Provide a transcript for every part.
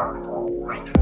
on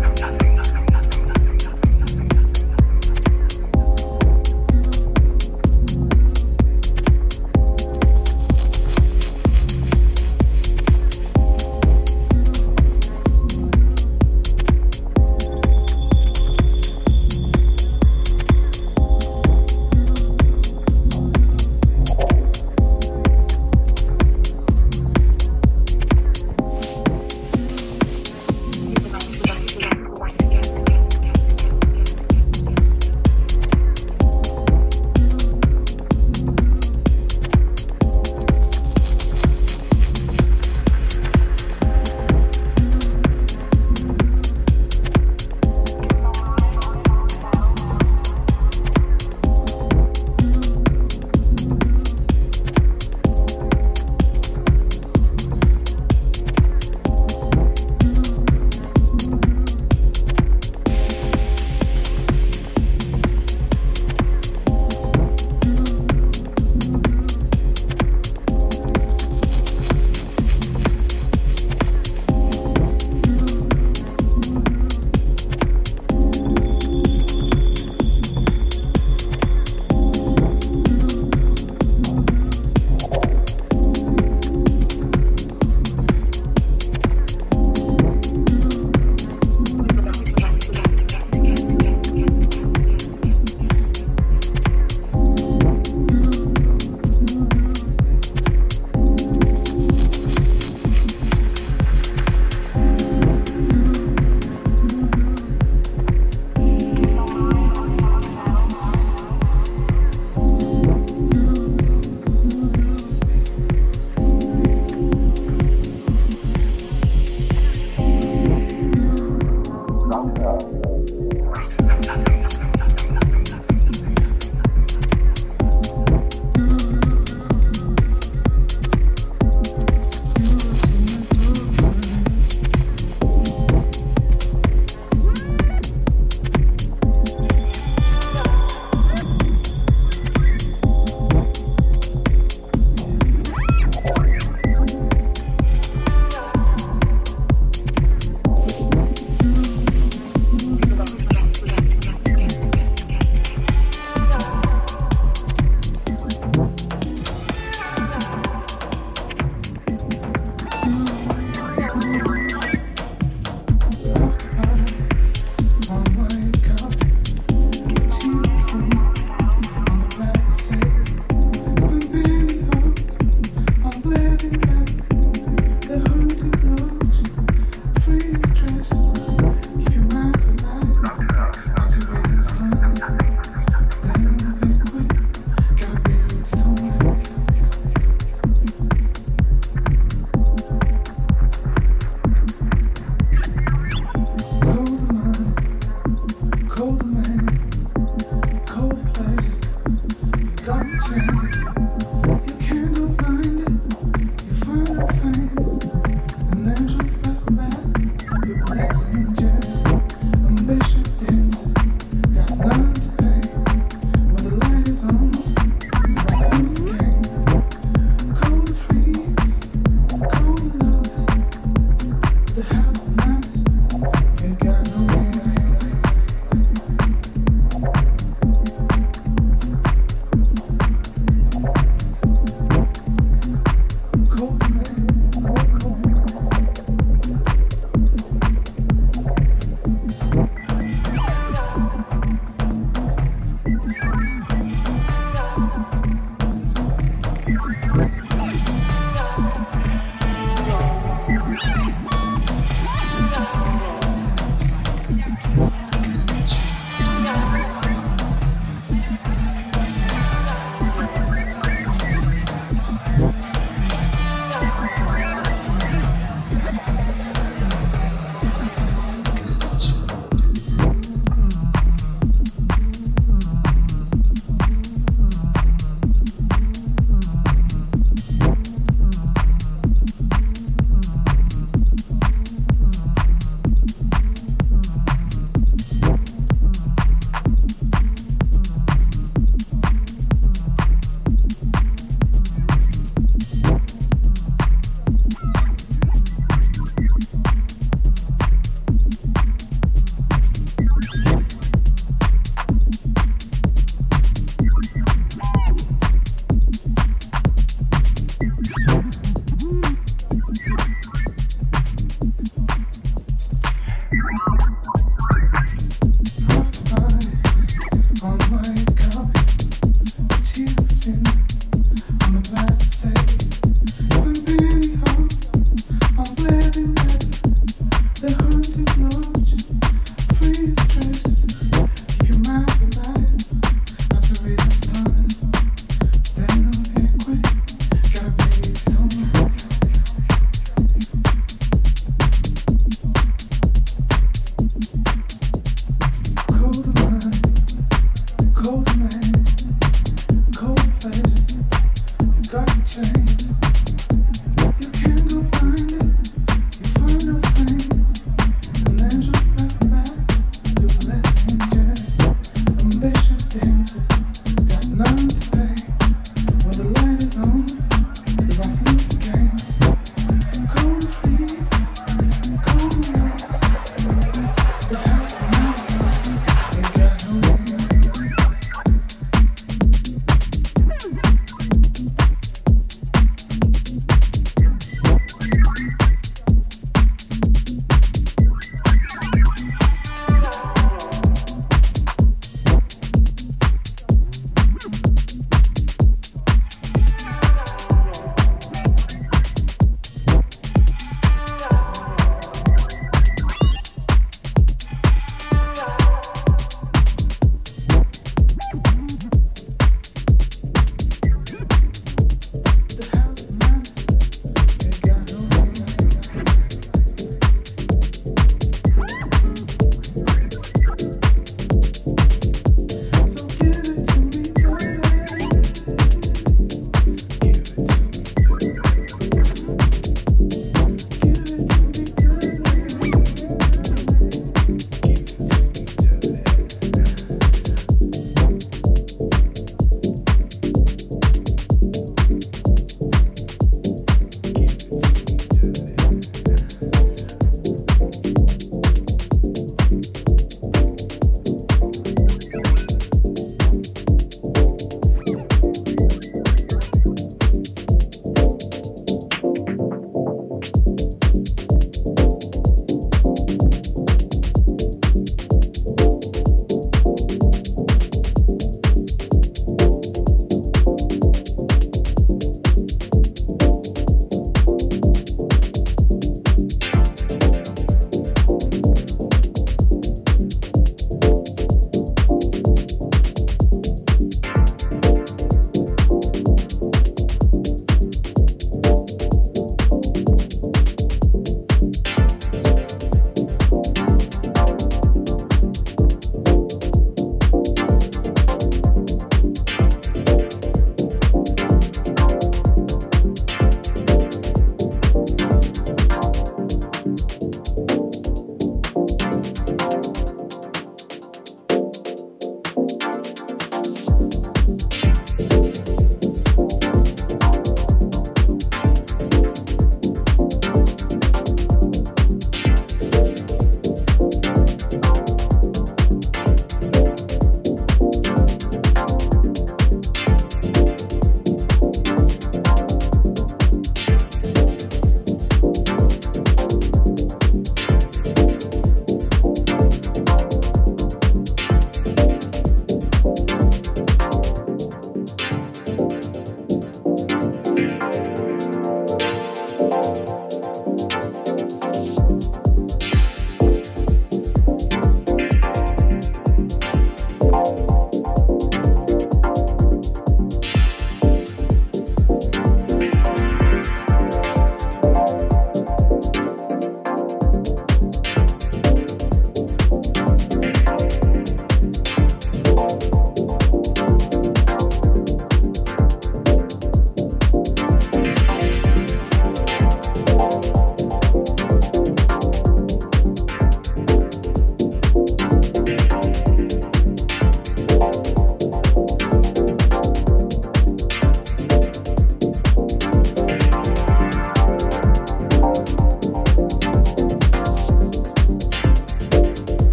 Same.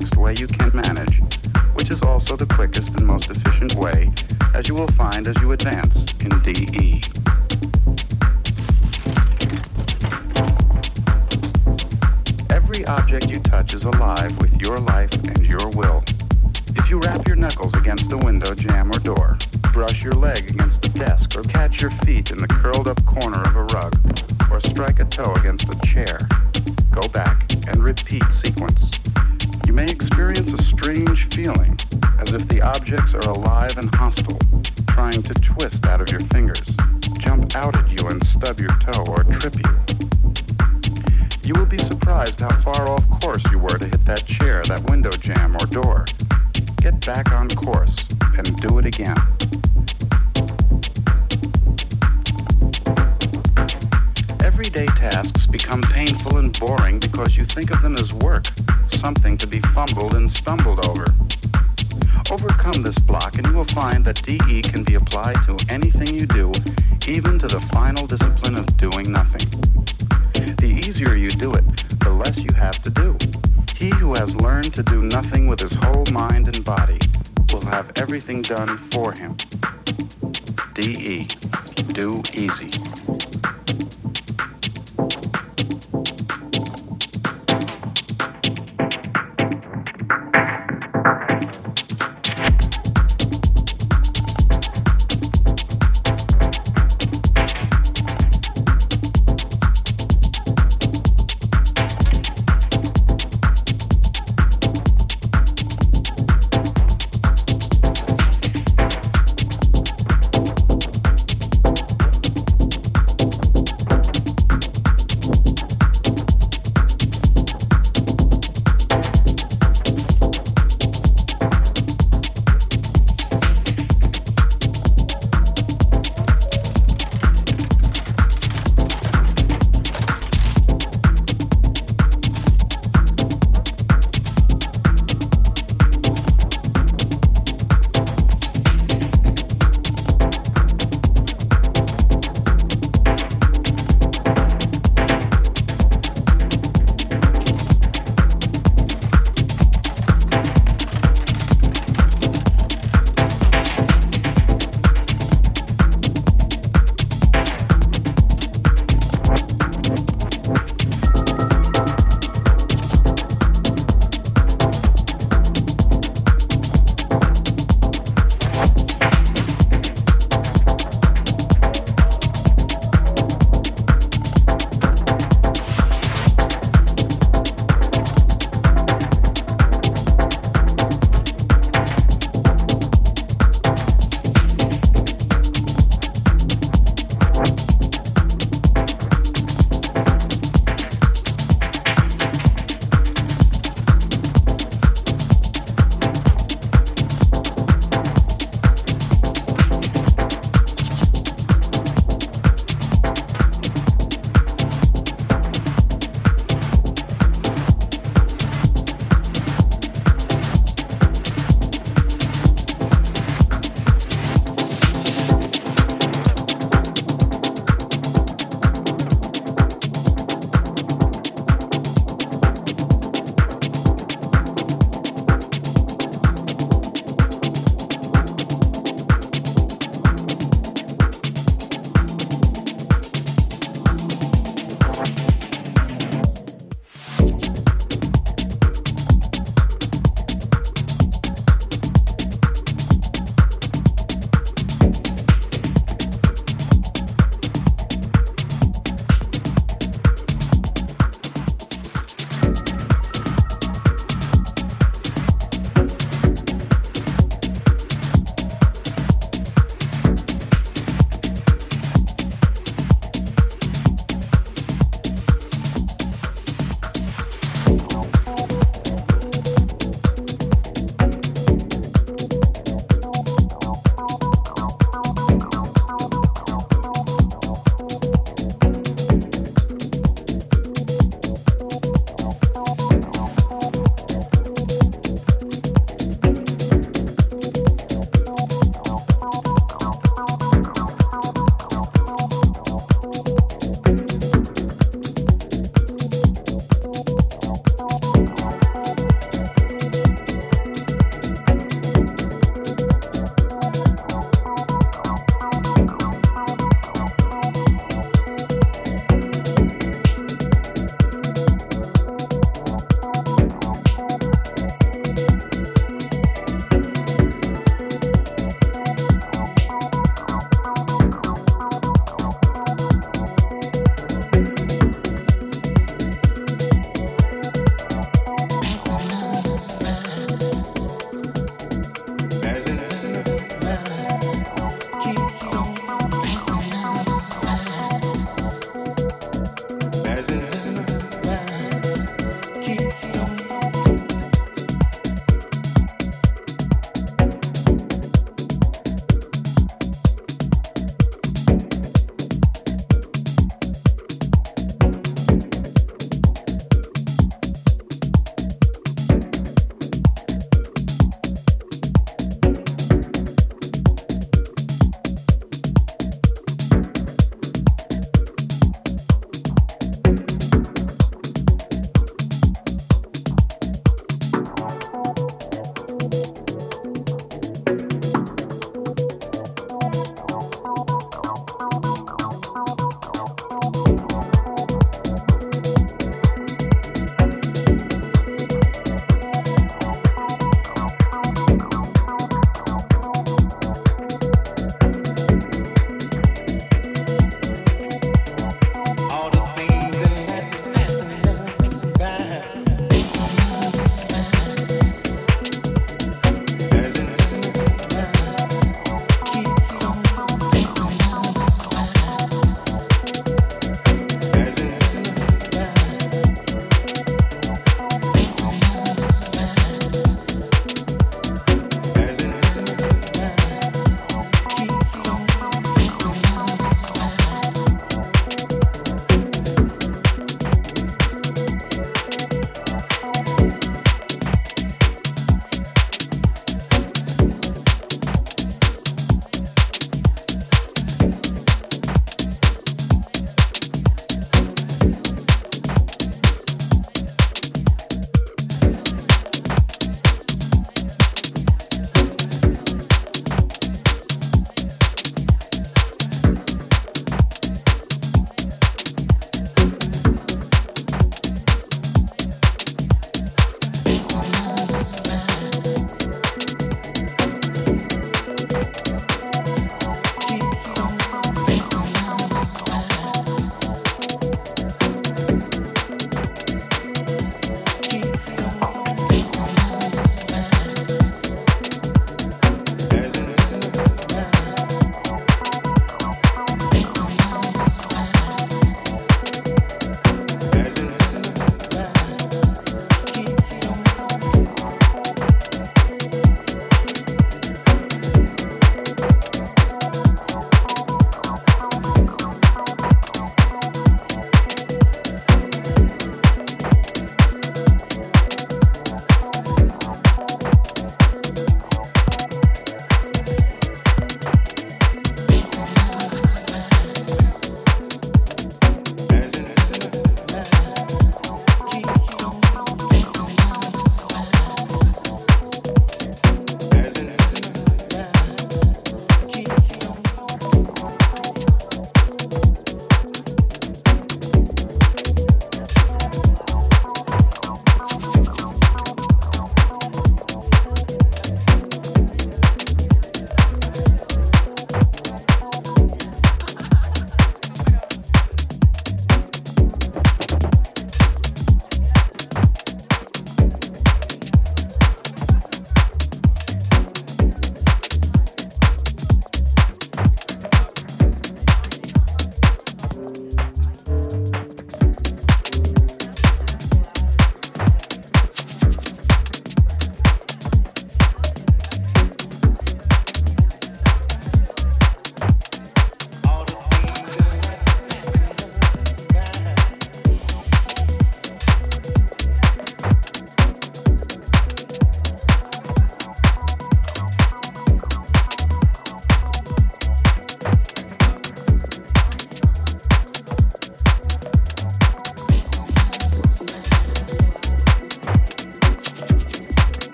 Relaxed way you can manage, which is also the quickest and most efficient way, as you will find as you advance in DE. Every object you touch is alive with your life and your will. If you rap your knuckles against a window jamb or door, brush your leg against a desk, or catch your feet in the curled up corner of a rug, or strike a toe against a chair, go back and repeat sequence. You may experience a strange feeling, as if the objects are alive and hostile, trying to twist out of your fingers, jump out at you and stub your toe or trip you. You will be surprised how far off course you were to hit that chair, that window jamb, or door. Get back on course and do it again. Everyday tasks become painful and boring because you think of them as work, something to be fumbled and stumbled over. Overcome this block and you will find that DE can be applied to anything you do, even to the final discipline of doing nothing. The easier you do it, the less you have to do. He who has learned to do nothing with his whole mind and body will have everything done for him. DE. Do easy.